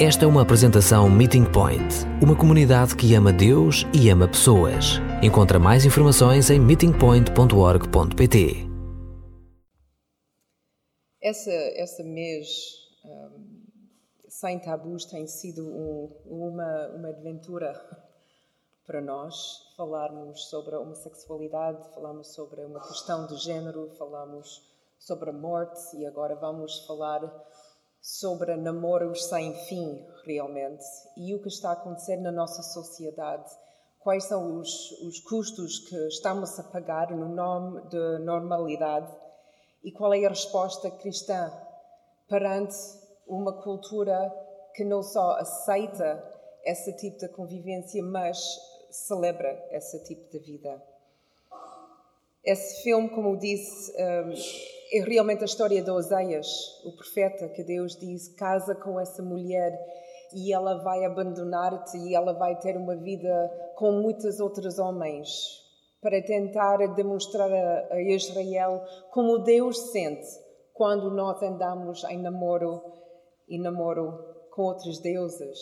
Esta é uma apresentação Meeting Point, uma comunidade que ama Deus e ama pessoas. Encontra mais informações em meetingpoint.org.pt. Essa, essa mês um, sem tabus tem sido um, uma, uma aventura para nós. Falarmos sobre a homossexualidade, falamos sobre uma questão de género, falamos sobre a morte e agora vamos falar sobre namoros sem fim, realmente, e o que está a acontecer na nossa sociedade. Quais são os, os custos que estamos a pagar no nome de normalidade e qual é a resposta cristã perante uma cultura que não só aceita esse tipo de convivência, mas celebra esse tipo de vida. Esse filme, como disse, hum, é realmente a história de Oseias, o profeta que Deus diz: casa com essa mulher e ela vai abandonar-te e ela vai ter uma vida com muitos outros homens para tentar demonstrar a, Israel como Deus sente quando nós andamos em namoro e namoro com outros deuses.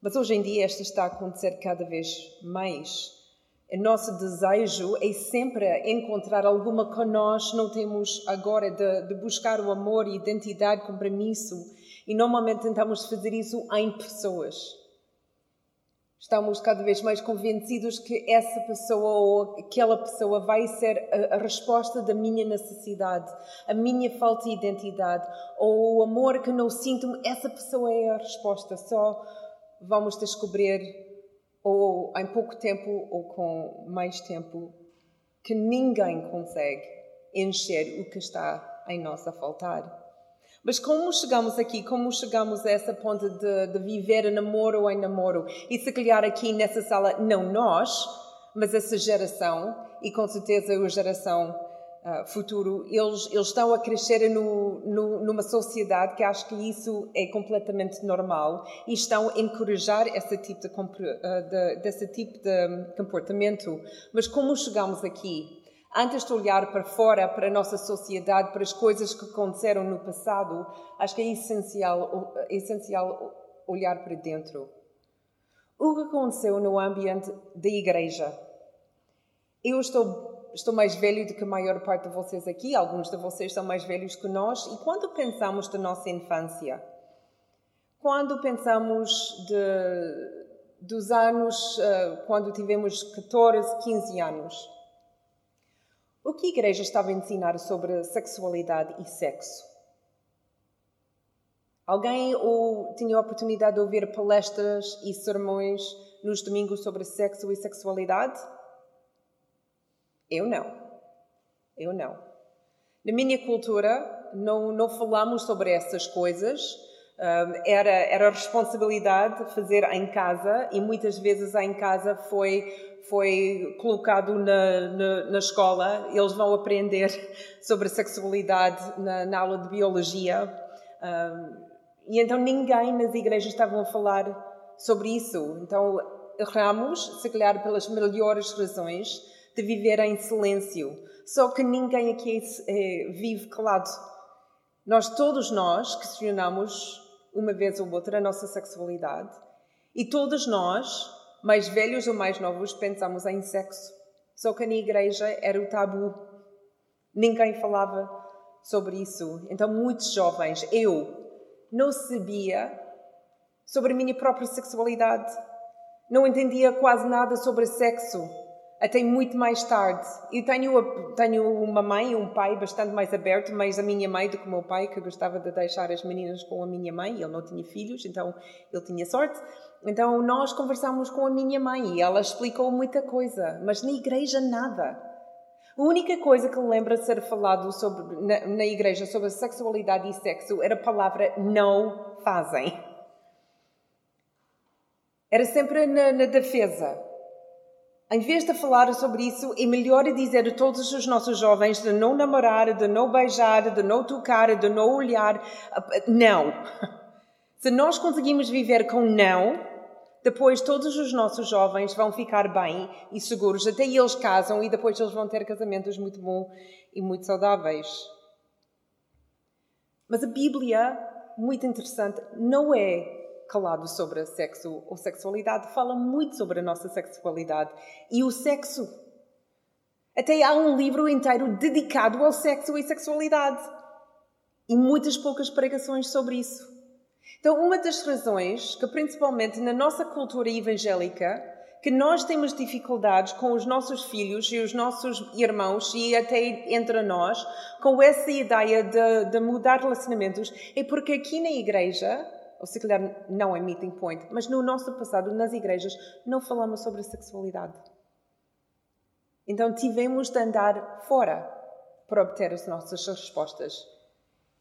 Mas hoje em dia esta está a acontecer cada vez mais. O nosso desejo é sempre encontrar alguma que nós não temos agora, de, de buscar o amor, identidade, compromisso. E normalmente tentamos fazer isso em pessoas. Estamos cada vez mais convencidos que essa pessoa ou aquela pessoa vai ser a, a, resposta da minha necessidade, a minha falta de identidade, ou o amor que não sinto, essa pessoa é a resposta. Só vamos descobrir ou em pouco tempo ou com mais tempo, que ninguém consegue encher o que está em nós a faltar. Mas como chegamos aqui? Como chegamos a essa ponta de, de viver a namoro em namoro? E se calhar aqui nessa sala, não nós, mas essa geração, e com certeza a geração uh, futuro, eles, eles estão a crescer no, no, numa sociedade que acho que isso é completamente normal e estão a encorajar esse tipo de, uh, de, desse tipo de comportamento. Mas como chegamos aqui? Antes de olhar para fora, para a nossa sociedade, para as coisas que aconteceram no passado, acho que é essencial, é essencial olhar para dentro. O que aconteceu no ambiente da igreja? Eu estou estou mais velho do que a maior parte de vocês aqui, alguns de vocês são mais velhos que nós, e quando pensamos da nossa infância, quando pensamos de, dos anos, uh, quando tivemos 14, 15 anos, o que a igreja estava a ensinar sobre sexualidade e sexo? Alguém ou tinha a oportunidade de ouvir palestras e sermões nos domingos sobre sexo e sexualidade? Eu não. Eu não. Na minha cultura, não, não falamos sobre essas coisas. era, era responsabilidade fazer em casa e muitas vezes em casa foi, foi colocado na, na, na escola. Eles vão aprender sobre sexualidade na, na aula de biologia. e então ninguém nas igrejas estavam a falar sobre isso. Então erramos, se calhar pelas melhores razões, de viver em silêncio. Só que ninguém aqui é, vive calado. Nós, todos nós, questionamos uma vez ou outra a nossa sexualidade e todos nós, mais velhos ou mais novos, pensamos em sexo. Só que na igreja era o tabu. Ninguém falava sobre isso. Então, muitos jovens, eu, não sabia sobre a minha própria sexualidade. Não entendia quase nada sobre sexo até muito mais tarde. Eu tenho, tenho uma mãe e um pai bastante mais aberto, mais a minha mãe do que o meu pai, que gostava de deixar as meninas com a minha mãe. Ele não tinha filhos, então ele tinha sorte. Então nós conversamos com a minha mãe e ela explicou muita coisa, mas na igreja nada. A única coisa que lembra ser falado sobre, na, na igreja sobre sexualidade e sexo era a palavra não fazem. Era sempre na, na defesa em vez de falar sobre isso, é melhor dizer a todos os nossos jovens de não namorar, de não beijar, de não tocar, de não olhar. Não. Se nós conseguimos viver com não, depois todos os nossos jovens vão ficar bem e seguros. Até eles casam e depois eles vão ter casamentos muito bons e muito saudáveis. Mas a Bíblia, muito interessante, não é calado sobre sexo ou sexualidade, fala muito sobre a nossa sexualidade e o sexo. Até há um livro inteiro dedicado ao sexo e sexualidade. E muitas poucas pregações sobre isso. Então, uma das razões que, principalmente na nossa cultura evangélica, que nós temos dificuldades com os nossos filhos e os nossos irmãos e até entre nós, com essa ideia de, de mudar relacionamentos, é porque aqui na igreja, ou se calhar não é meeting point, mas no nosso passado, nas igrejas, não falamos sobre sexualidade. Então tivemos de andar fora para obter as nossas respostas.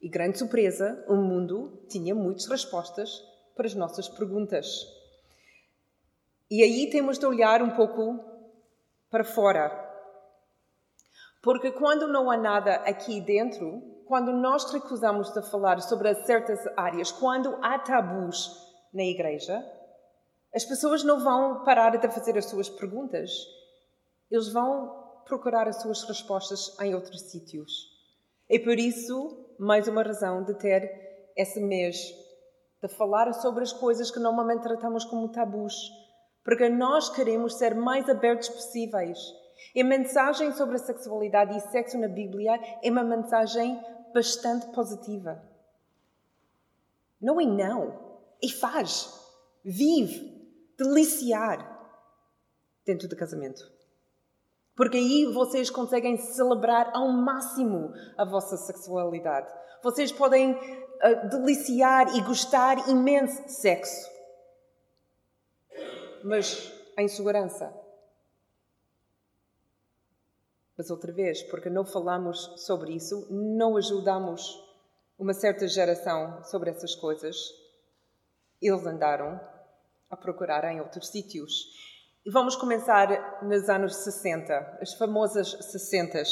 E grande surpresa, o mundo tinha muitas respostas para as nossas perguntas. E aí temos de olhar um pouco para fora. Porque quando não há nada aqui dentro, quando nós recusamos de falar sobre certas áreas, quando há tabus na igreja, as pessoas não vão parar de fazer as suas perguntas. Eles vão procurar as suas respostas em outros sítios. É por isso, mais uma razão de ter esse mês, de falar sobre as coisas que normalmente tratamos como tabus porque nós queremos ser mais abertos possíveis. E a mensagem sobre a sexualidade e sexo na Bíblia é uma mensagem bastante positiva. Não é não, é faz, vive, deliciar dentro do casamento. Porque aí vocês conseguem celebrar ao máximo a vossa sexualidade. Vocês podem uh, deliciar e gostar imenso de sexo mas em segurança. Mas outra vez, porque não falamos sobre isso, não ajudamos uma certa geração sobre essas coisas, eles andaram a procurar em outros sítios. E vamos começar nos anos 60, as famosas 60.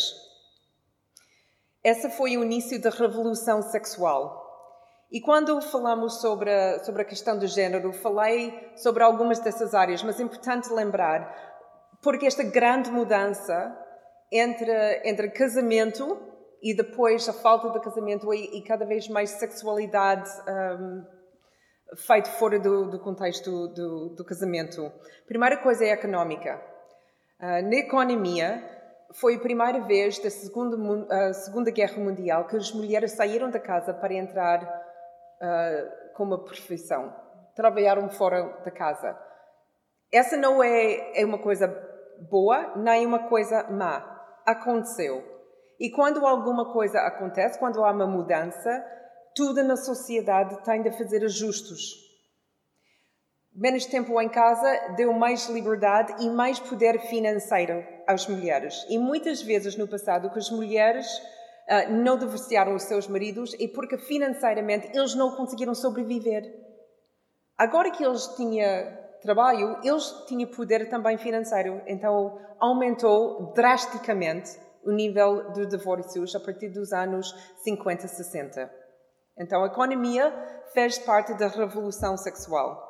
Essa foi o início da revolução sexual. E quando falamos sobre a, sobre a questão do género, falei sobre algumas dessas áreas, mas é importante lembrar, porque esta grande mudança entre, entre casamento e depois a falta de casamento e, e cada vez mais sexualidade um, fora do, do contexto do, do, casamento. Primeira coisa é económica. Uh, na economia, foi a primeira vez da segunda, uh, segunda Guerra Mundial que as mulheres saíram da casa para entrar uh, com uma profissão. Trabalharam fora da casa. Essa não é, é uma coisa boa, nem uma coisa má. Aconteceu. E quando alguma coisa acontece, quando há uma mudança, tudo na sociedade tem de fazer ajustes. Menos tempo em casa deu mais liberdade e mais poder financeiro às mulheres. E muitas vezes no passado que as mulheres uh, não divorciaram os seus maridos e porque financeiramente eles não conseguiram sobreviver. Agora que eles tinham trabalho, eles tinham poder também financeiro, então aumentou drasticamente o nível de divórcios a partir dos anos 50, 60. Então a economia fez parte da revolução sexual.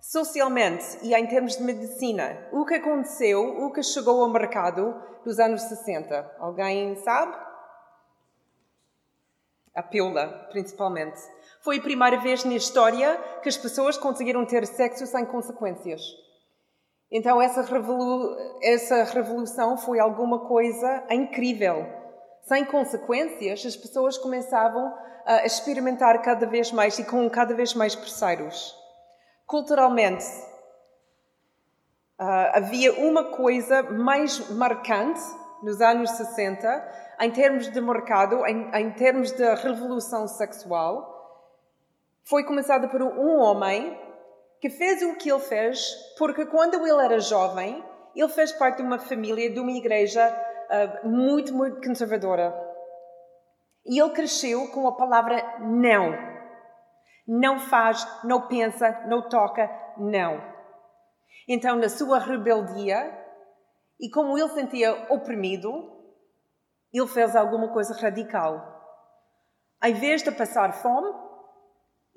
Socialmente e em termos de medicina, o que aconteceu, o que chegou ao mercado nos anos 60? Alguém sabe? a pílula, principalmente. Foi a primeira vez na história que as pessoas conseguiram ter sexo sem consequências. Então, essa, revolu essa revolução foi alguma coisa incrível. Sem consequências, as pessoas começavam a experimentar cada vez mais e com cada vez mais parceiros. Culturalmente, Uh, havia uma coisa mais marcante nos anos 60 em termos de mercado, em, em termos de revolução sexual, foi começada por um homem que fez o que ele fez porque quando ele era jovem, ele fez parte de uma família, de uma igreja uh, muito, muito conservadora. E ele cresceu com a palavra não. Não faz, não pensa, não toca, não. Então, na sua rebeldia, e como ele sentia oprimido, ele fez alguma coisa radical. Em vez de passar fome,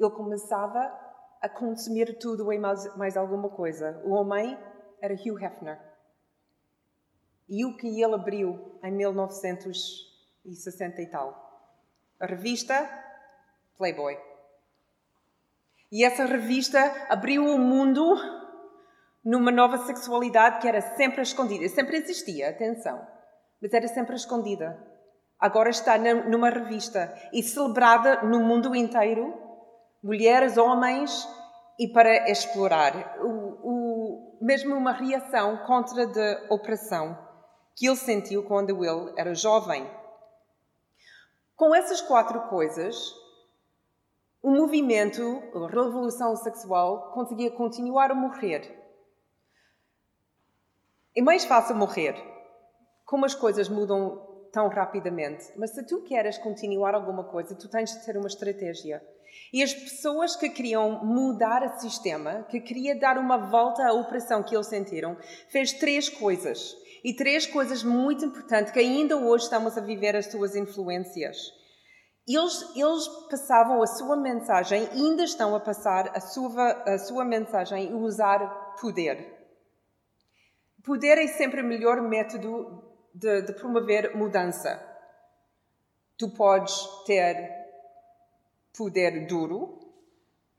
ele começava a consumir tudo e mais, mais alguma coisa. O homem era Hugh Hefner. E o que ele abriu em 1960 e tal? A revista Playboy. E essa revista abriu o mundo numa nova sexualidade que era sempre escondida. Sempre existia, atenção, mas era sempre escondida. Agora está numa revista e celebrada no mundo inteiro, mulheres, homens, e para explorar. O, o, mesmo uma reação contra a opressão que ele sentiu quando ele era jovem. Com essas quatro coisas, o movimento, a revolução sexual, conseguia continuar a morrer. É mais fácil morrer, como as coisas mudam tão rapidamente. Mas se tu queres continuar alguma coisa, tu tens de ter uma estratégia. E as pessoas que queriam mudar o sistema, que queria dar uma volta à opressão que eles sentiram, fez três coisas. E três coisas muito importantes que ainda hoje estamos a viver as suas influências. Eles, eles passavam a sua mensagem, ainda estão a passar a sua, a sua mensagem e usar poder. Poder é sempre o melhor método de, de promover mudança. Tu podes ter poder duro,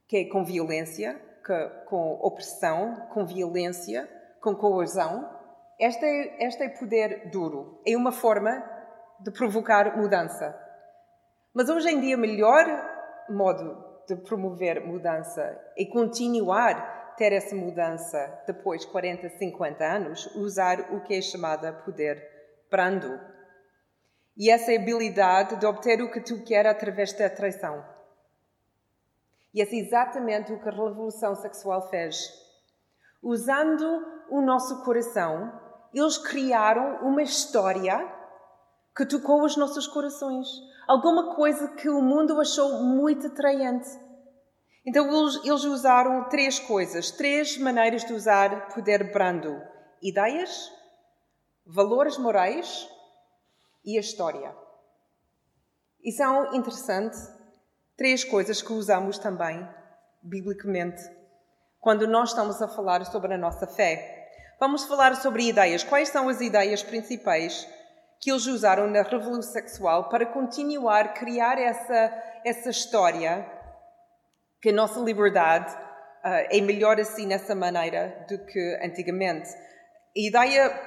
que é com violência, que, com opressão, com violência, com coerção. Este é, este é poder duro. É uma forma de provocar mudança. Mas hoje em dia, o melhor modo de promover mudança é continuar ter essa mudança depois de 40, 50 anos, usar o que é chamado poder brando. E essa habilidade de obter o que tu queres através da atração. E é exatamente o que a revolução sexual fez. Usando o nosso coração, eles criaram uma história que tocou os nossos corações. Alguma coisa que o mundo achou muito atraente. Então eles, usaram três coisas, três maneiras de usar poder brando: ideias, valores morais e a história. E são interessantes três coisas que usamos também, biblicamente, quando nós estamos a falar sobre a nossa fé. Vamos falar sobre ideias. Quais são as ideias principais que eles usaram na Revolução Sexual para continuar a criar essa, essa história que a nossa liberdade uh, é melhor assim nessa maneira do que antigamente. A ideia,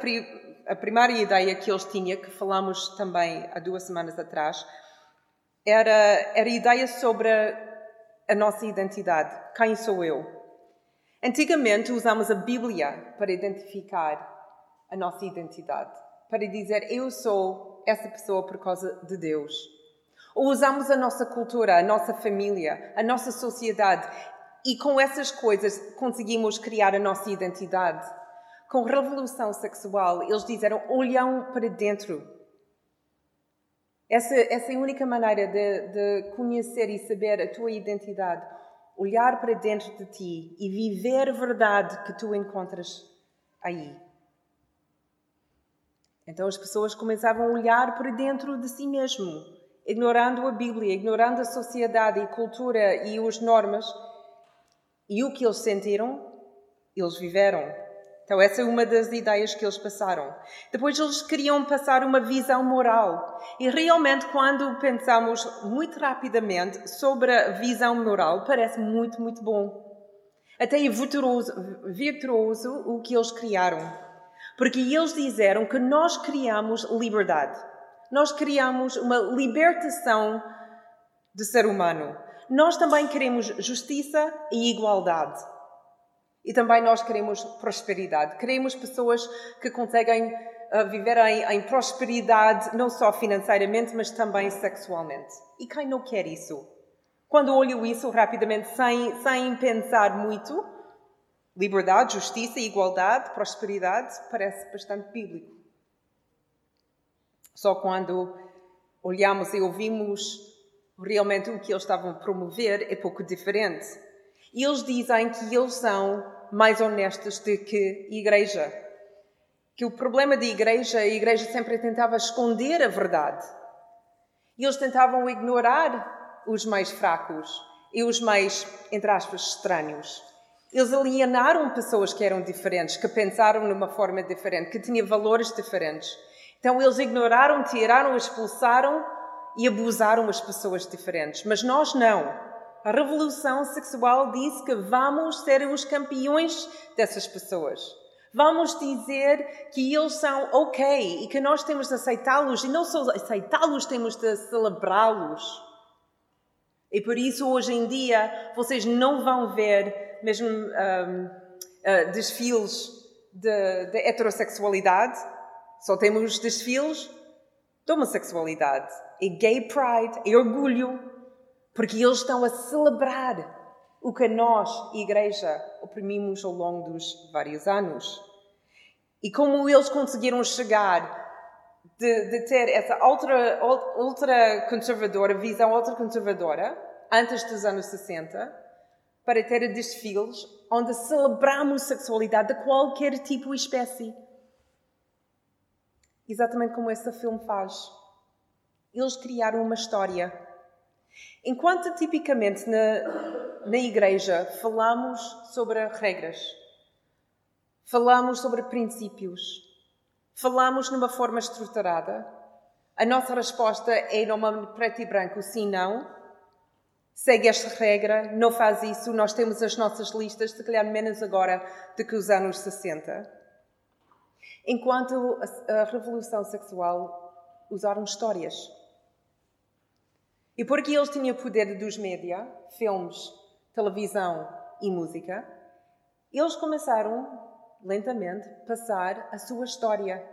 a primeira ideia que eles tinham, que falamos também há duas semanas atrás, era, era ideia sobre a nossa identidade. Quem sou eu? Antigamente usamos a Bíblia para identificar a nossa identidade para dizer eu sou essa pessoa por causa de Deus. Ou usamos a nossa cultura, a nossa família, a nossa sociedade e com essas coisas conseguimos criar a nossa identidade. Com a revolução sexual, eles disseram olham para dentro. Essa, essa é a única maneira de, de conhecer e saber a tua identidade. Olhar para dentro de ti e viver a verdade que tu encontras aí. Então as pessoas começavam a olhar para dentro de si mesmo, ignorando a Bíblia, ignorando a sociedade e cultura e as normas. E o que eles sentiram, eles viveram. Então, essa é uma das ideias que eles passaram. Depois, eles queriam passar uma visão moral. E realmente, quando pensamos muito rapidamente sobre a visão moral, parece muito, muito bom. Até é virtuoso, virtuoso o que eles criaram. Porque eles disseram que nós criamos liberdade. Nós criamos uma libertação do ser humano. Nós também queremos justiça e igualdade. E também nós queremos prosperidade. Queremos pessoas que conseguem uh, viver em, em, prosperidade, não só financeiramente, mas também sexualmente. E quem não quer isso? Quando olho isso rapidamente, sem, sem pensar muito, Liberdade, justiça, igualdade, prosperidade, parece bastante bíblico. Só quando olhamos e ouvimos realmente o que eles estavam a promover é pouco diferente. E eles dizem que eles são mais honestos do que igreja. Que o problema da igreja, a igreja sempre tentava esconder a verdade. E eles tentavam ignorar os mais fracos e os mais, entre aspas, estranhos. Eles alienaram pessoas que eram diferentes, que pensaram numa forma diferente, que tinham valores diferentes. Então eles ignoraram, tiraram, expulsaram e abusaram as pessoas diferentes. Mas nós não. A revolução sexual diz que vamos ser os campeões dessas pessoas. Vamos dizer que eles são ok e que nós temos de aceitá-los e não só aceitá-los, temos de celebrá-los. E por isso, hoje em dia, vocês não vão ver mesmo um, uh, desfiles de, de heterossexualidade, só temos desfiles de homossexualidade. E gay pride, e orgulho, porque eles estão a celebrar o que nós, Igreja, oprimimos ao longo dos vários anos. E como eles conseguiram chegar de, de ter essa ultra, ultra conservadora, visão ultra conservadora, antes dos anos 60, para ter desfiles onde celebramos sexualidade de qualquer tipo e espécie. Exatamente como esse filme faz. Eles criaram uma história. Enquanto tipicamente na, na igreja falamos sobre regras, falamos sobre princípios, falamos numa forma estruturada, a nossa resposta é normalmente preto e branco, sim, não. Segue esta regra, não faz isso, nós temos as nossas listas, se calhar menos agora do que os anos 60. Enquanto a, a revolução sexual usaram histórias. E porque eles tinham poder dos média, filmes, televisão e música, eles começaram lentamente, passar a sua história.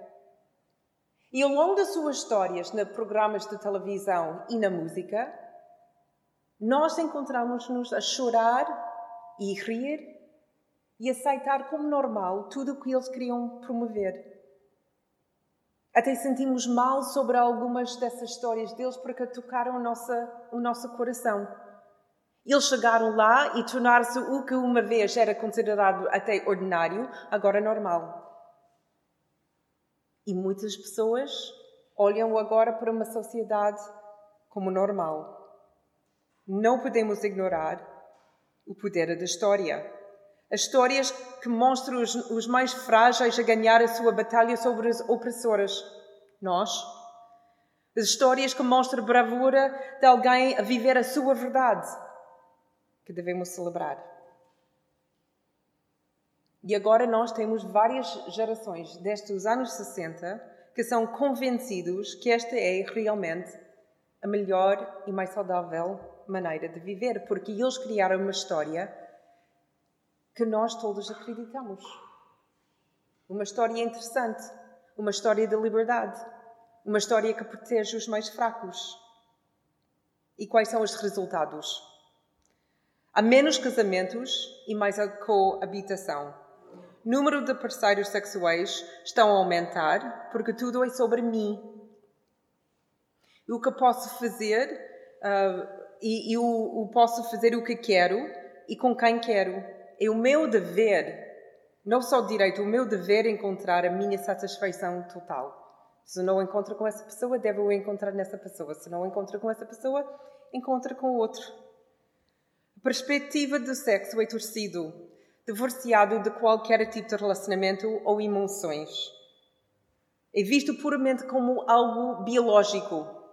E ao longo das suas histórias, nos programas de televisão e na música, nós encontramos-nos a chorar e rir e aceitar como normal tudo o que eles queriam promover. Até sentimos mal sobre algumas dessas histórias deles porque tocaram o nosso, o nosso coração. Eles chegaram lá e tornaram-se o que uma vez era considerado até ordinário, agora normal. E muitas pessoas olham agora para uma sociedade como normal. Não podemos ignorar o poder da história. As histórias que mostram os, os mais frágeis a ganhar a sua batalha sobre as opressoras. Nós. As histórias que mostram a bravura de alguém a viver a sua verdade que devemos celebrar. E agora nós temos várias gerações desde os anos 60 que são convencidos que esta é realmente a melhor e mais saudável maneira de viver, porque eles criaram uma história que nós todos acreditamos. Uma história interessante, uma história de liberdade, uma história que protege os mais fracos. E quais são os resultados? Há menos casamentos e mais coabitação. Número de parceiros sexuais estão a aumentar porque tudo é sobre mim. O que posso fazer uh, e eu, eu posso fazer o que quero e com quem quero. É o meu dever, não só o direito, o meu dever encontrar a minha satisfação total. Se não encontro com essa pessoa, devo encontrar nessa pessoa. Se não encontro com essa pessoa, encontro com outro perspectiva do sexo é torcido, divorciado de qualquer tipo de relacionamento ou emoções. É visto puramente como algo biológico.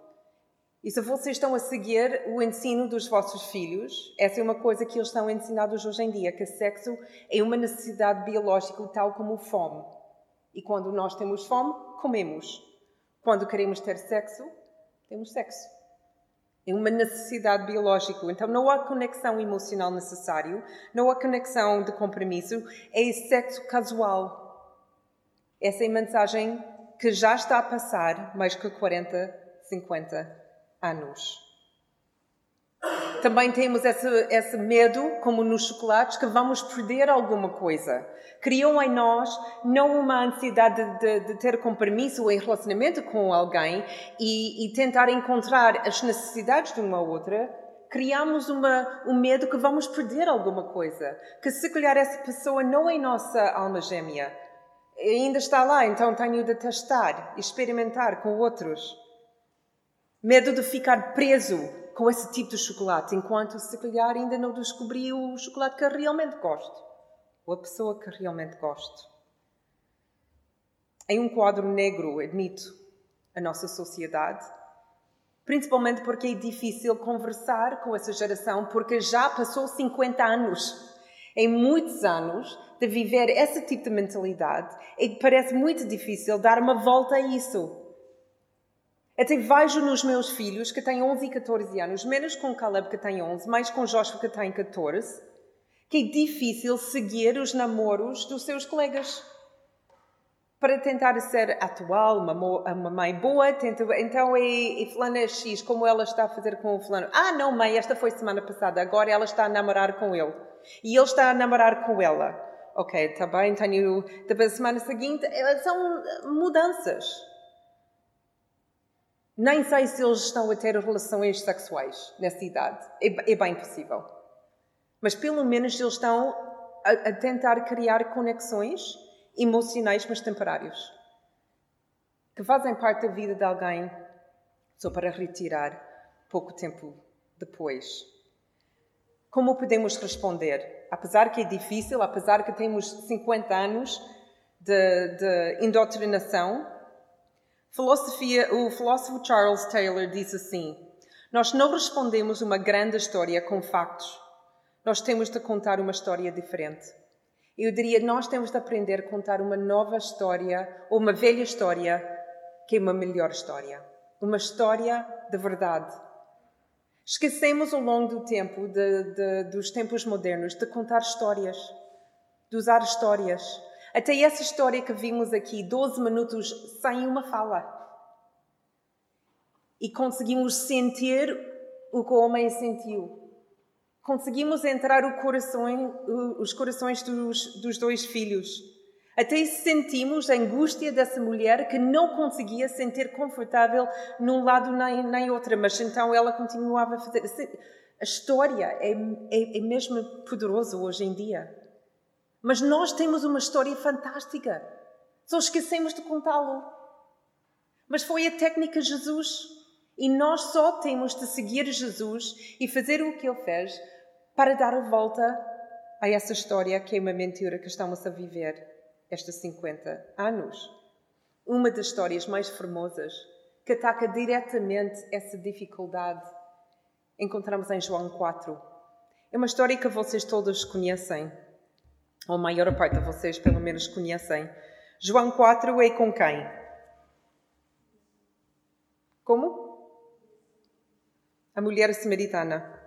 E se vocês estão a seguir o ensino dos vossos filhos, essa é uma coisa que eles estão ensinados hoje em dia, que sexo é uma necessidade biológica tal como fome. E quando nós temos fome, comemos. Quando queremos ter sexo, temos sexo. É uma necessidade biológica. Então não há conexão emocional necessário, não há conexão de compromisso, é sexo casual. Essa é a mensagem que já está a passar mais que 40, 50 anos. Também temos esse, esse medo, como nos chocolates, que vamos perder alguma coisa. Criam em nós não uma ansiedade de, de, ter compromisso em relacionamento com alguém e, e, tentar encontrar as necessidades de uma outra. Criamos uma, um medo que vamos perder alguma coisa. Que se calhar essa pessoa não é nossa alma gêmea. Ainda está lá, então tenho de testar, experimentar com outros. Medo de ficar preso com esse tipo de chocolate, enquanto se calhar ainda não descobri o chocolate que realmente gosto, ou a pessoa que realmente gosto. Em um quadro negro, admito, a nossa sociedade, Principalmente porque é difícil conversar com essa geração, porque já passou 50 anos. Em muitos anos de viver esse tipo de mentalidade, e parece muito difícil dar uma volta a isso. Até vejo nos meus filhos que têm 11 e 14 anos, menos com Caleb que tem 11, mais com Joshua que tem 14, que é difícil seguir os namoros dos seus colegas para tentar ser atual, uma, uma mãe boa, tenta, então é, é fulana X, como ela está a fazer com o fulano. Ah, não, mãe, esta foi semana passada, agora ela está a namorar com ele. E ele está a namorar com ela. Ok, está bem, tenho, depois semana seguinte, eh, são mudanças. Nem sei se eles estão a ter relações sexuais nessa idade. É, é bem possível. Mas pelo menos eles estão a, a tentar criar conexões emocionais, mas temporários, que fazem parte da vida de alguém só para retirar pouco tempo depois. Como podemos responder? Apesar que é difícil, apesar que temos 50 anos de, de indoctrinação, filosofia, o filósofo Charles Taylor diz assim: Nós não respondemos uma grande história com factos. Nós temos de contar uma história diferente. Eu diria, nós temos de aprender a contar uma nova história, ou uma velha história, que é uma melhor história. Uma história de verdade. Esquecemos ao longo do tempo, de, de, dos tempos modernos, de contar histórias, de usar histórias. Até essa história que vimos aqui, 12 minutos sem uma fala. E conseguimos sentir o que o homem sentiu conseguimos entrar coração, os corações dos, dos dois filhos. Até sentimos a angústia dessa mulher que não conseguia sentir confortável num lado nem, nem outro, mas então ela continuava a fazer. A história é, é, é mesmo poderosa hoje em dia. Mas nós temos uma história fantástica. Só esquecemos de contá-lo. Mas foi a técnica Jesus. E nós só temos de seguir Jesus e fazer o que ele fez para dar a volta a essa história que é uma mentira que estamos a viver estes 50 anos. Uma das histórias mais famosas que ataca diretamente essa dificuldade encontramos em João 4. É uma história que vocês todos conhecem, ou a maior parte de vocês pelo menos conhecem. João 4 é com quem? Como? A mulher samaritana.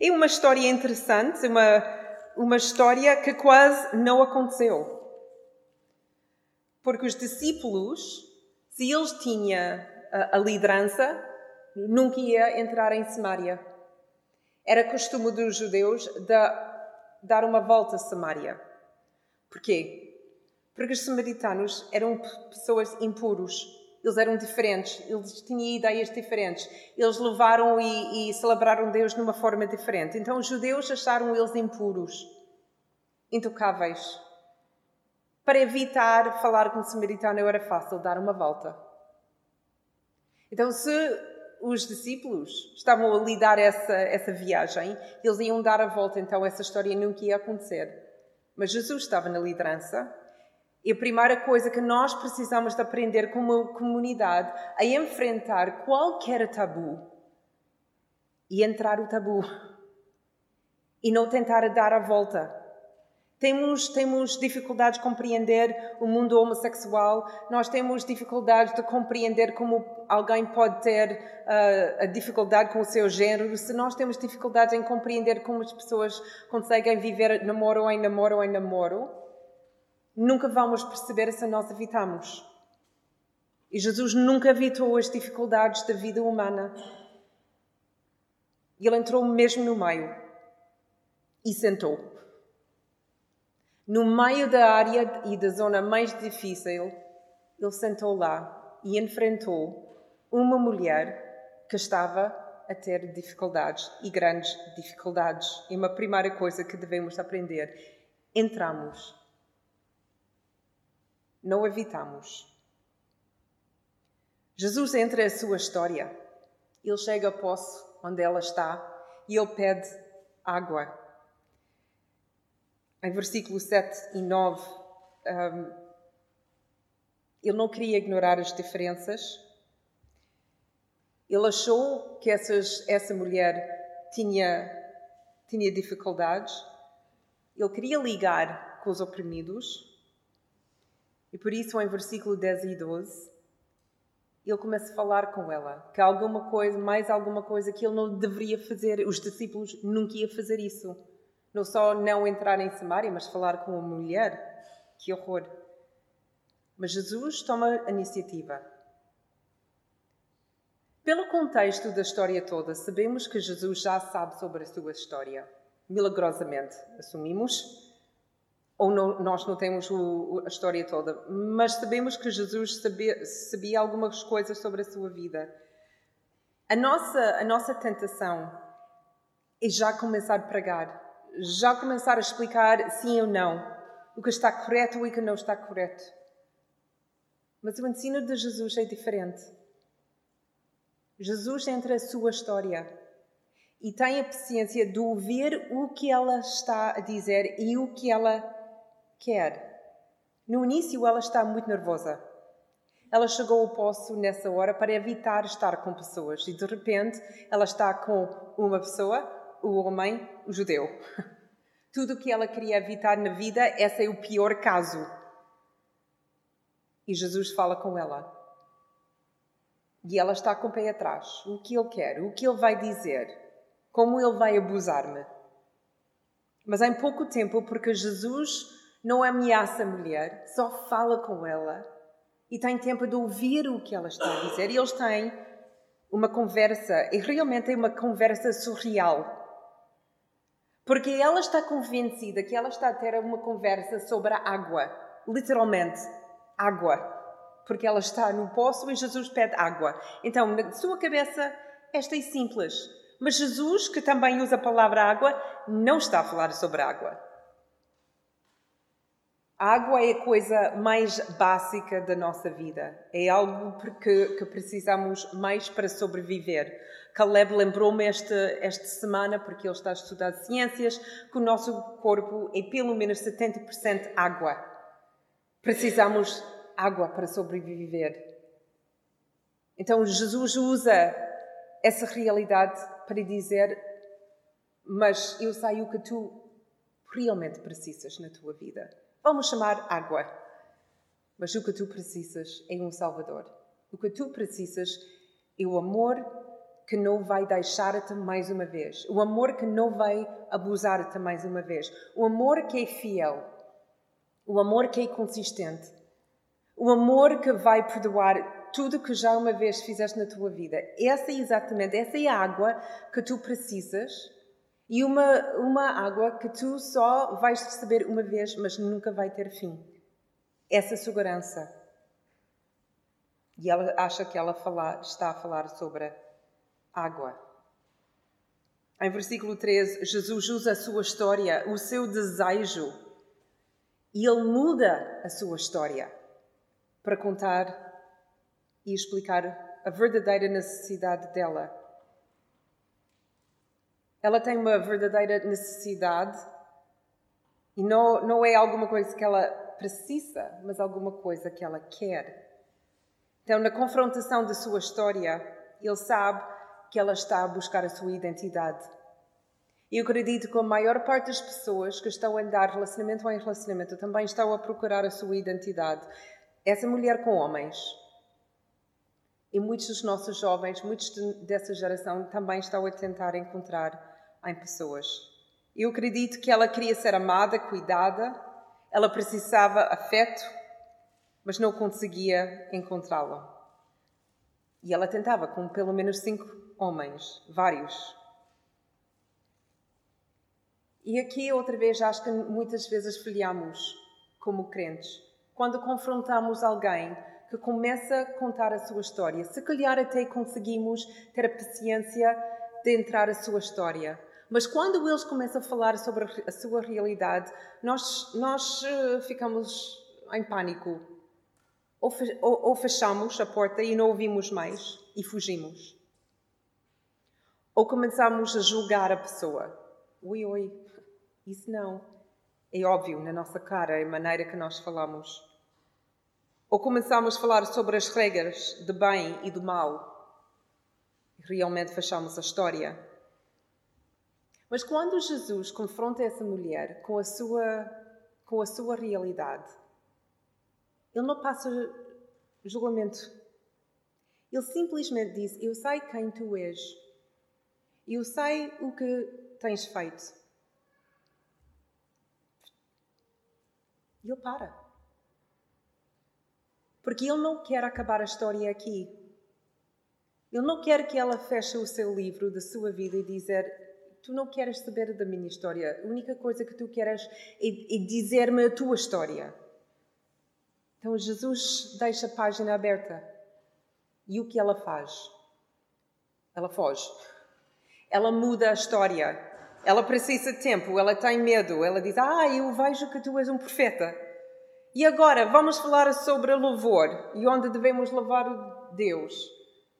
É uma história interessante, uma, uma história que quase não aconteceu. Porque os discípulos, se eles tinham a, a liderança, nunca ia entrar em Samaria. Era costume dos judeus de dar uma volta a Samaria. Porquê? Porque os samaritanos eram pessoas impuros. Eles eram diferentes, eles tinham ideias diferentes, eles levaram e, e celebraram Deus de uma forma diferente. Então os judeus acharam eles impuros, intocáveis. Para evitar falar com o samaritano era fácil dar uma volta. Então, se os discípulos estavam a lidar essa, essa viagem, eles iam dar a volta, então essa história nunca ia acontecer. Mas Jesus estava na liderança e a primeira coisa que nós precisamos de aprender como comunidade é enfrentar qualquer tabu e entrar o tabu e não tentar dar a volta. Temos, temos dificuldades de compreender o mundo homossexual, nós temos dificuldades de compreender como alguém pode ter uh, a dificuldade com o seu género, se nós temos dificuldades em compreender como as pessoas conseguem viver namoro em namoro em namoro, nunca vamos perceber se nós evitamos. E Jesus nunca evitou as dificuldades da vida humana. Ele entrou mesmo no meio e sentou. No meio da área e da zona mais difícil, ele sentou lá e enfrentou uma mulher que estava a ter dificuldades e grandes dificuldades. E uma primeira coisa que devemos aprender: entramos não evitamos. Jesus entra a sua história. Ele chega ao poço onde ela está e ele pede água. Em versículo 7 e 9, um, ele não queria ignorar as diferenças. Ele achou que essas, essa mulher tinha, tinha dificuldades. Ele queria ligar com os oprimidos. E por isso, em versículo 10 e 12, ele começa a falar com ela que alguma coisa, mais alguma coisa que ele não deveria fazer, os discípulos nunca iam fazer isso. Não só não entrar em Samaria, mas falar com uma mulher. Que horror! Mas Jesus toma a iniciativa. Pelo contexto da história toda, sabemos que Jesus já sabe sobre a sua história. Milagrosamente, assumimos. Ou não, nós não temos o, a história toda, mas sabemos que Jesus sabia, sabia algumas coisas sobre a sua vida. A nossa, a nossa tentação é já começar a pregar, já começar a explicar sim ou não, o que está correto e o que não está correto. Mas o ensino de Jesus é diferente. Jesus entra a sua história e tem a paciência de ouvir o que ela está a dizer e o que ela quer. No início, ela está muito nervosa. Ela chegou ao poço nessa hora para evitar estar com pessoas e de repente ela está com uma pessoa, o homem, judeu. Tudo o que ela queria evitar na vida, esse é o pior caso. E Jesus fala com ela. E ela está com o pé atrás. O que ele quer? O que ele vai dizer? Como ele vai abusar-me? Mas em pouco tempo, porque Jesus não ameaça a mulher, só fala com ela e tem tempo de ouvir o que ela está a dizer. E eles têm uma conversa, e realmente é uma conversa surreal. Porque ela está convencida que ela está a ter uma conversa sobre a água, literalmente água, porque ela está no poço e Jesus pede água. Então, na sua cabeça, esta é simples. Mas Jesus, que também usa a palavra água, não está a falar sobre água. A água é a coisa mais básica da nossa vida. É algo que, que precisamos mais para sobreviver. Caleb lembrou-me esta, esta semana, porque ele está a estudar ciências, que o nosso corpo é pelo menos 70% água. Precisamos água para sobreviver. Então Jesus usa essa realidade para dizer: Mas eu sei o que tu realmente precisas na tua vida. Vamos chamar água. Mas o que tu precisas é um Salvador. O que tu precisas é o amor que não vai deixar-te mais uma vez. O amor que não vai abusar-te mais uma vez. O amor que é fiel o amor que é consistente. O amor que vai perdoar tudo que já uma vez fizeste na tua vida. Essa é exatamente, essa é a água que tu precisas e uma, uma água que tu só vais receber uma vez, mas nunca vai ter fim. Essa segurança. E ela acha que ela fala, está a falar sobre água. Em versículo 13, Jesus usa a sua história, o seu desejo e ele muda a sua história para contar e explicar a verdadeira necessidade dela. Ela tem uma verdadeira necessidade e não, não é alguma coisa que ela precisa, mas alguma coisa que ela quer. Então, na confrontação da sua história, ele sabe que ela está a buscar a sua identidade. E eu acredito que a maior parte das pessoas que estão a andar relacionamento em relacionamento também estão a procurar a sua identidade. Essa mulher com homens. E muitos dos nossos jovens, muitos dessa geração, também estão a tentar encontrar em pessoas. Eu acredito que ela queria ser amada, cuidada, ela precisava afeto, mas não conseguia encontrá-lo. E ela tentava com pelo menos cinco homens, vários, e aqui, outra vez, acho que muitas vezes falhamos como crentes. Quando confrontamos alguém que começa a contar a sua história, se calhar até conseguimos ter a paciência de entrar a sua história. Mas quando eles começam a falar sobre a sua realidade, nós, nós eh, ficamos em pânico. Ou, ou fechamos a porta e não ouvimos mais e fugimos. Ou começamos a julgar a pessoa. Ui, ui, isso não. É óbvio na nossa cara, a maneira que nós falamos. Ou começamos a falar sobre as regras de bem e do mal. realmente fechamos a história. Mas quando Jesus confronta essa mulher com a sua, com a sua realidade, ele não passa julgamento. Ele simplesmente diz: Eu sei quem tu és. Eu sei o que tens feito. E ele para. Porque ele não quer acabar a história aqui. Ele não quer que ela feche o seu livro da sua vida e dizer Tu não queres saber da minha história. A única coisa que tu queres é, é dizer-me a tua história. Então Jesus deixa a página aberta. E o que ela faz? Ela foge. Ela muda a história. Ela precisa de tempo, ela tem medo. Ela diz: Ah, eu vejo que tu és um profeta. E agora vamos falar sobre louvor e onde devemos louvar Deus.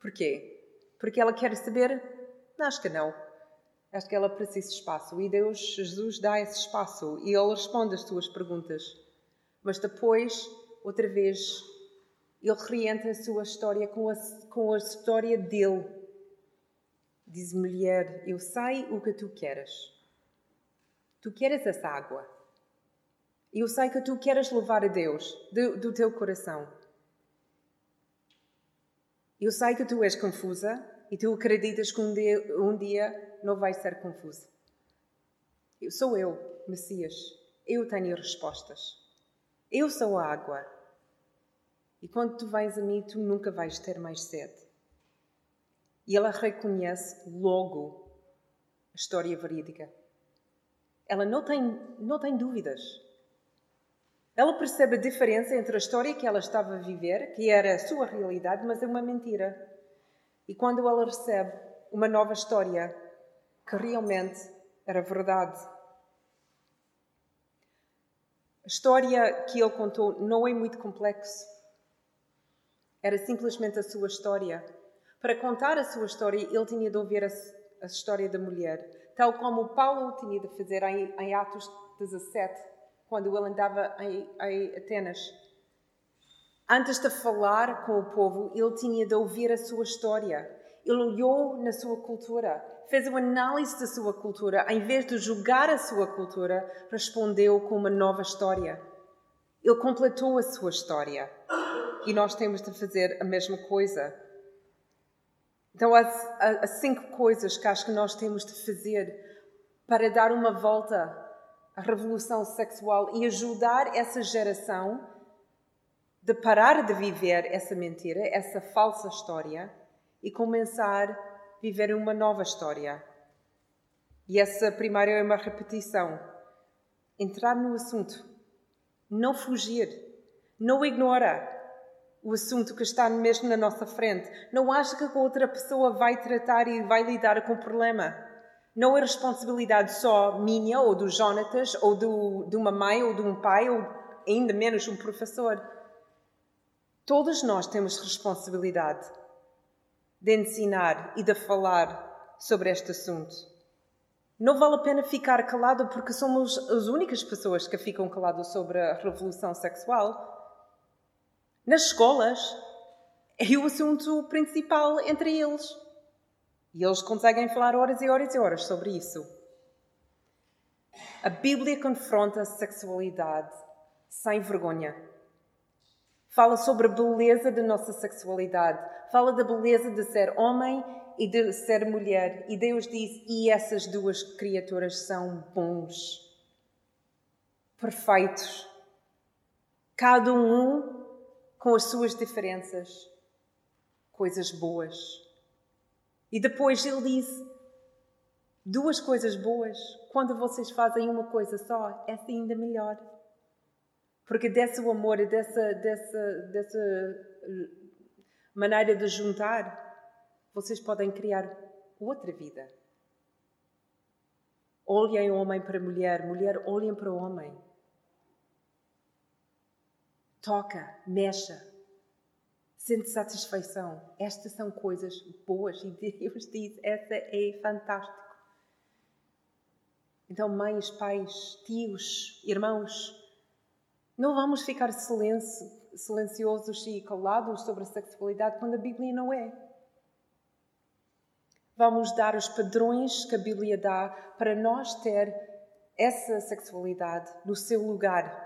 Porquê? Porque ela quer saber? Acho que não. Acho que ela precisa de espaço. E Deus, Jesus, dá esse espaço e Ele responde as tuas perguntas. Mas depois, outra vez, Ele reentra a sua história com a, com a história dele. Diz mulher: Eu sei o que tu queres. Tu queres essa água. Eu sei que tu queres louvar a Deus do, do teu coração. Eu sei que tu és confusa e tu acreditas que um dia, um dia não vai ser confusa. Eu sou eu, Messias. Eu tenho respostas. Eu sou a água. E quando tu vais a mim, tu nunca vais ter mais sede. E ela reconhece logo a história verídica. Ela não tem, não tem dúvidas. Ela percebe a diferença entre a história que ela estava a viver, que era a sua realidade, mas é uma mentira. E quando ela recebe uma nova história que realmente era verdade. A história que ele contou não é muito complexa. Era simplesmente a sua história. Para contar a sua história, ele tinha de ouvir a, a história da mulher, tal como Paulo tinha de fazer em, em Atos 17, quando ele andava em, em Atenas. Antes de falar com o povo, ele tinha de ouvir a sua história. Ele olhou na sua cultura, fez uma análise da sua cultura, em vez de julgar a sua cultura, respondeu com uma nova história. Ele completou a sua história. E nós temos de fazer a mesma coisa. Então, há, há cinco coisas que acho que nós temos de fazer para dar uma volta a revolução sexual e ajudar essa geração de parar de viver essa mentira, essa falsa história e começar a viver uma nova história. E essa primeira é uma repetição. Entrar no assunto, não fugir, não ignora o assunto que está mesmo na nossa frente. Não acha que a outra pessoa vai tratar e vai lidar com o problema. Não é responsabilidade só minha, ou do Jonatas, ou do, de uma mãe, ou de um pai, ou ainda menos um professor. Todos nós temos responsabilidade de ensinar e de falar sobre este assunto. Não vale a pena ficar calado porque somos as únicas pessoas que ficam caladas sobre a revolução sexual. Nas escolas é o assunto principal entre eles. E eles conseguem falar horas e horas e horas sobre isso. A Bíblia confronta a sexualidade sem vergonha. Fala sobre a beleza da nossa sexualidade. Fala da beleza de ser homem e de ser mulher. E Deus diz: e essas duas criaturas são bons, perfeitos. Cada um com as suas diferenças, coisas boas. E depois ele diz: duas coisas boas, quando vocês fazem uma coisa só, essa é ainda melhor. Porque desse amor e dessa, dessa, dessa eh, maneira de juntar, vocês podem criar outra vida. Olhem homem para mulher, mulher olhem para o homem. Toca, mexa, sente satisfação. Estas são coisas boas e Deus diz: essa é fantástico. Então, mães, pais, tios, irmãos, não vamos ficar silencio, silenciosos e calados sobre a sexualidade quando a Bíblia não é. Vamos dar os padrões que a Bíblia dá para nós ter essa sexualidade no seu lugar.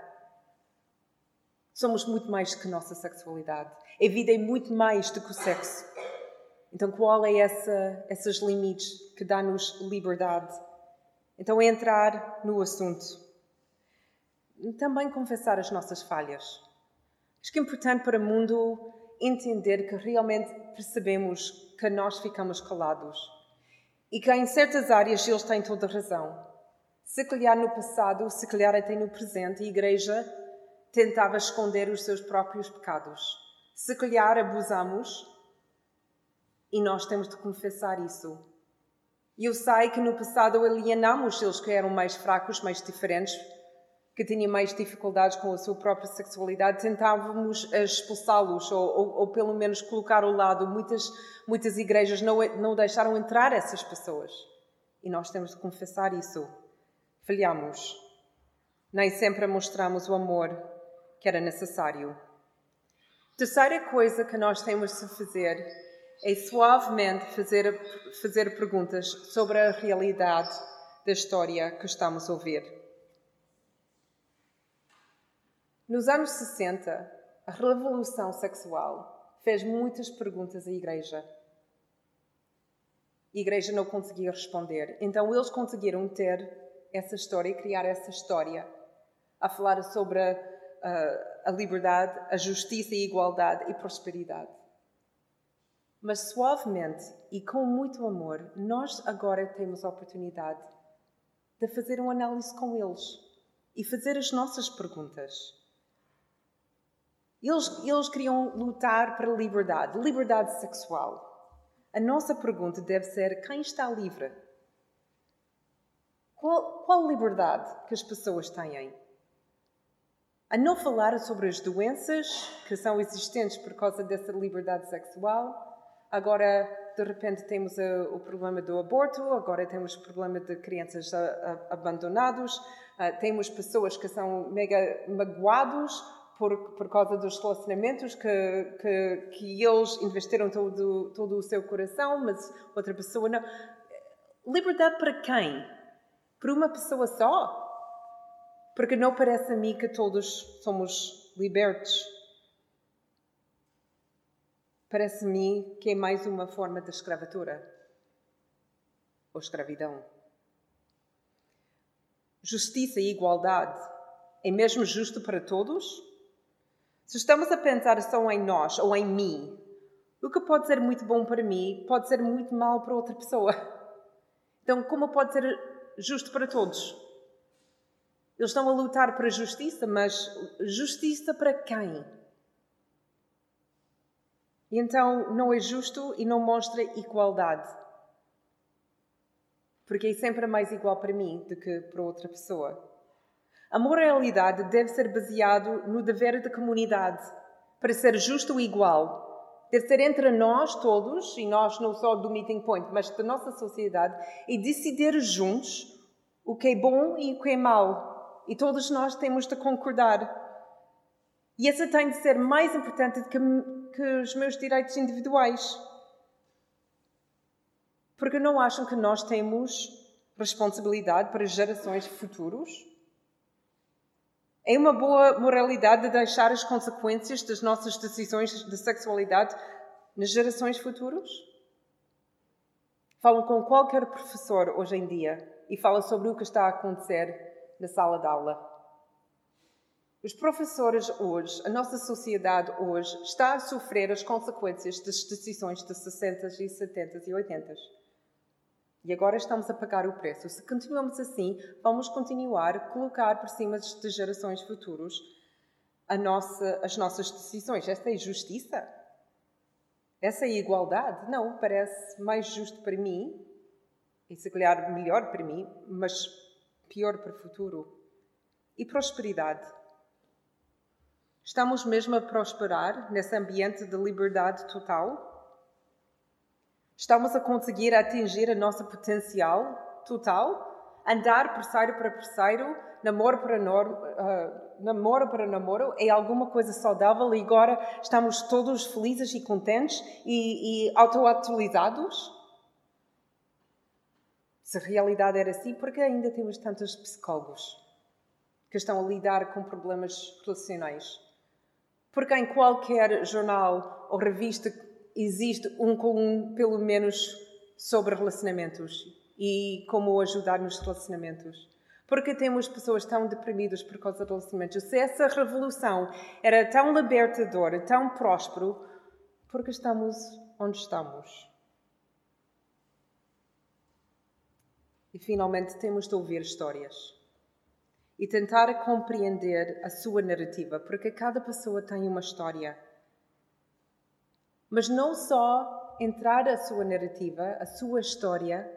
Somos muito mais que nossa sexualidade. A vida é muito mais do que o sexo. Então, qual é essa, esses limites que dá-nos liberdade? Então, entrar no assunto. Também confessar as nossas falhas. Acho que é importante para o mundo entender que realmente percebemos que nós ficamos calados e que em certas áreas eles têm toda a razão. Se calhar no passado, se calhar até no presente, a Igreja tentava esconder os seus próprios pecados. Se calhar abusamos e nós temos de confessar isso. Eu sei que no passado alienamos eles que eram mais fracos, mais diferentes, que tinham mais dificuldades com a sua própria sexualidade, tentávamos expulsá-los ou, ou, ou, pelo menos colocar ao lado. Muitas, muitas igrejas não, não deixaram entrar essas pessoas. E nós temos de confessar isso. Falhamos. Nem sempre mostramos o amor que era necessário. Terceira coisa que nós temos de fazer é suavemente fazer, fazer perguntas sobre a realidade da história que estamos a ouvir. Nos anos 60, a revolução sexual fez muitas perguntas à Igreja. A Igreja não conseguia responder. Então eles conseguiram ter essa história, criar essa história, a falar sobre a, a, a liberdade, a justiça, a igualdade e prosperidade. Mas suavemente e com muito amor, nós agora temos a oportunidade de fazer uma análise com eles e fazer as nossas perguntas. Eles, eles queriam lutar para liberdade, liberdade sexual. A nossa pergunta deve ser: quem está livre? Qual, qual liberdade que as pessoas têm? A não falar sobre as doenças que são existentes por causa dessa liberdade sexual. Agora, de repente, temos uh, o problema do aborto, agora temos o problema de crianças uh, abandonados, temos pessoas que são mega magoados por, por causa dos relacionamentos que, que, que eles investiram todo, todo o seu coração, mas outra pessoa não. Liberdade para quem? Para uma pessoa só? Porque não parece a mim que todos somos libertos. Parece-me que é mais uma forma de escravatura ou escravidão. Justiça e igualdade é mesmo justo para todos? Se estamos a pensar só em nós ou em mim, o que pode ser muito bom para mim pode ser muito mal para outra pessoa. Então, como pode ser justo para todos? Eles estão a lutar para justiça, mas justiça para quem? E então não é justo e não mostra igualdade. Porque é sempre mais igual para mim do que para outra pessoa. A moralidade deve ser baseado no dever de comunidade, para ser justo e igual. Deve ser entre nós todos, e nós não só do Meeting Point, mas da nossa sociedade, e decidir juntos o que é bom e o que é mau. E todos nós temos de concordar. E essa tem de ser mais importante que, que os meus direitos individuais. Porque não acham que nós temos responsabilidade para gerações futuros? É uma boa moralidade de deixar as consequências das nossas decisões de sexualidade nas gerações futuras? Falam com qualquer professor hoje em dia e falam sobre o que está a acontecer na sala de aula. Os professores hoje, a nossa sociedade hoje, está a sofrer as consequências das decisões de 60 e 70 e 80. E agora estamos a pagar o preço. Se continuamos assim, vamos continuar a colocar por cima das gerações futuras nossa, as nossas decisões. Essa é justiça? Essa é igualdade? Não, parece mais justo para mim, e se calhar melhor para mim, mas pior para o futuro. E prosperidade? Estamos mesmo a prosperar nesse ambiente de liberdade total? Estamos a conseguir atingir a nossa potencial total? Andar parceiro para parceiro, namoro para namoro, uh, namoro para namoro é alguma coisa saudável e agora estamos todos felizes e contentes e, e auto-atualizados? Se a realidade era assim, por que ainda temos tantos psicólogos que estão a lidar com problemas relacionais? Porque em qualquer jornal ou revista existe um coluna, pelo menos, sobre relacionamentos e como ajudar nos relacionamentos. Porque temos pessoas tão deprimidas por causa de relacionamentos. Se essa revolução era tão libertadora, tão próspero, porque estamos onde estamos. E finalmente temos de ouvir histórias e tentar compreender a sua narrativa, porque cada pessoa tem uma história. Mas não só entrar a sua narrativa, a sua história,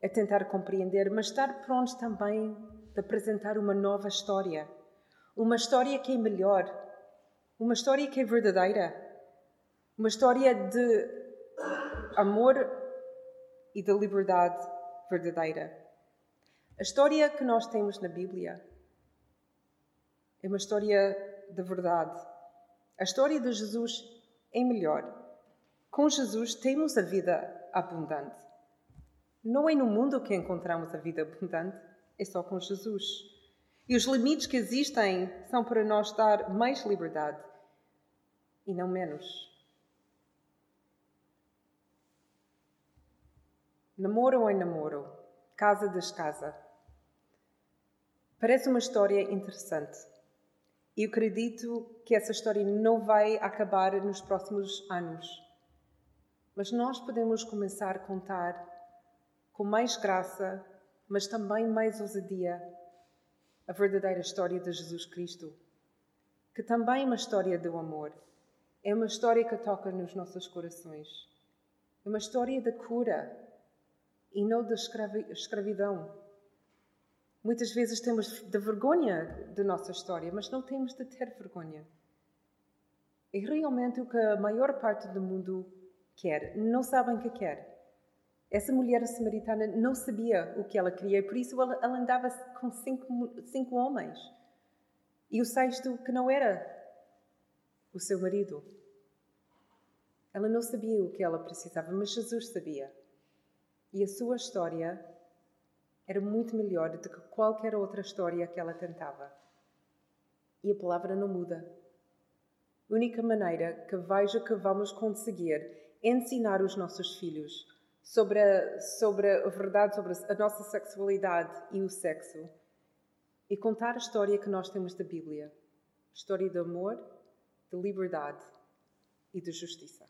é tentar compreender, mas estar pronto também de apresentar uma nova história. Uma história que é melhor, uma história que é verdadeira, uma história de amor e de liberdade verdadeira. A história que nós temos na Bíblia é uma história de verdade. A história de Jesus é melhor. Com Jesus temos a vida abundante. Não é no mundo que encontramos a vida abundante, é só com Jesus. E os limites que existem são para nós dar mais liberdade e não menos. Namoro ou em namoro? Casa descasa. Parece uma história interessante. E eu acredito que essa história não vai acabar nos próximos anos. Mas nós podemos começar a contar com mais graça, mas também mais ousadia, a verdadeira história de Jesus Cristo, que também é uma história do amor. É uma história que toca nos nossos corações. É uma história de cura, e não da escravidão. Muitas vezes temos de vergonha da nossa história, mas não temos de ter vergonha. É realmente o que a maior parte do mundo quer. Não sabem o que quer. Essa mulher samaritana não sabia o que ela queria, por isso ela, ela andava com cinco, cinco homens. E o sexto, que não era o seu marido. Ela não sabia o que ela precisava, mas Jesus sabia. E a sua história era muito melhor do que qualquer outra história que ela tentava. E a palavra não muda. A única maneira que vejo que vamos conseguir ensinar os nossos filhos sobre a, sobre a verdade, sobre a nossa sexualidade e o sexo, é contar a história que nós temos da Bíblia. História de amor, de liberdade e de justiça.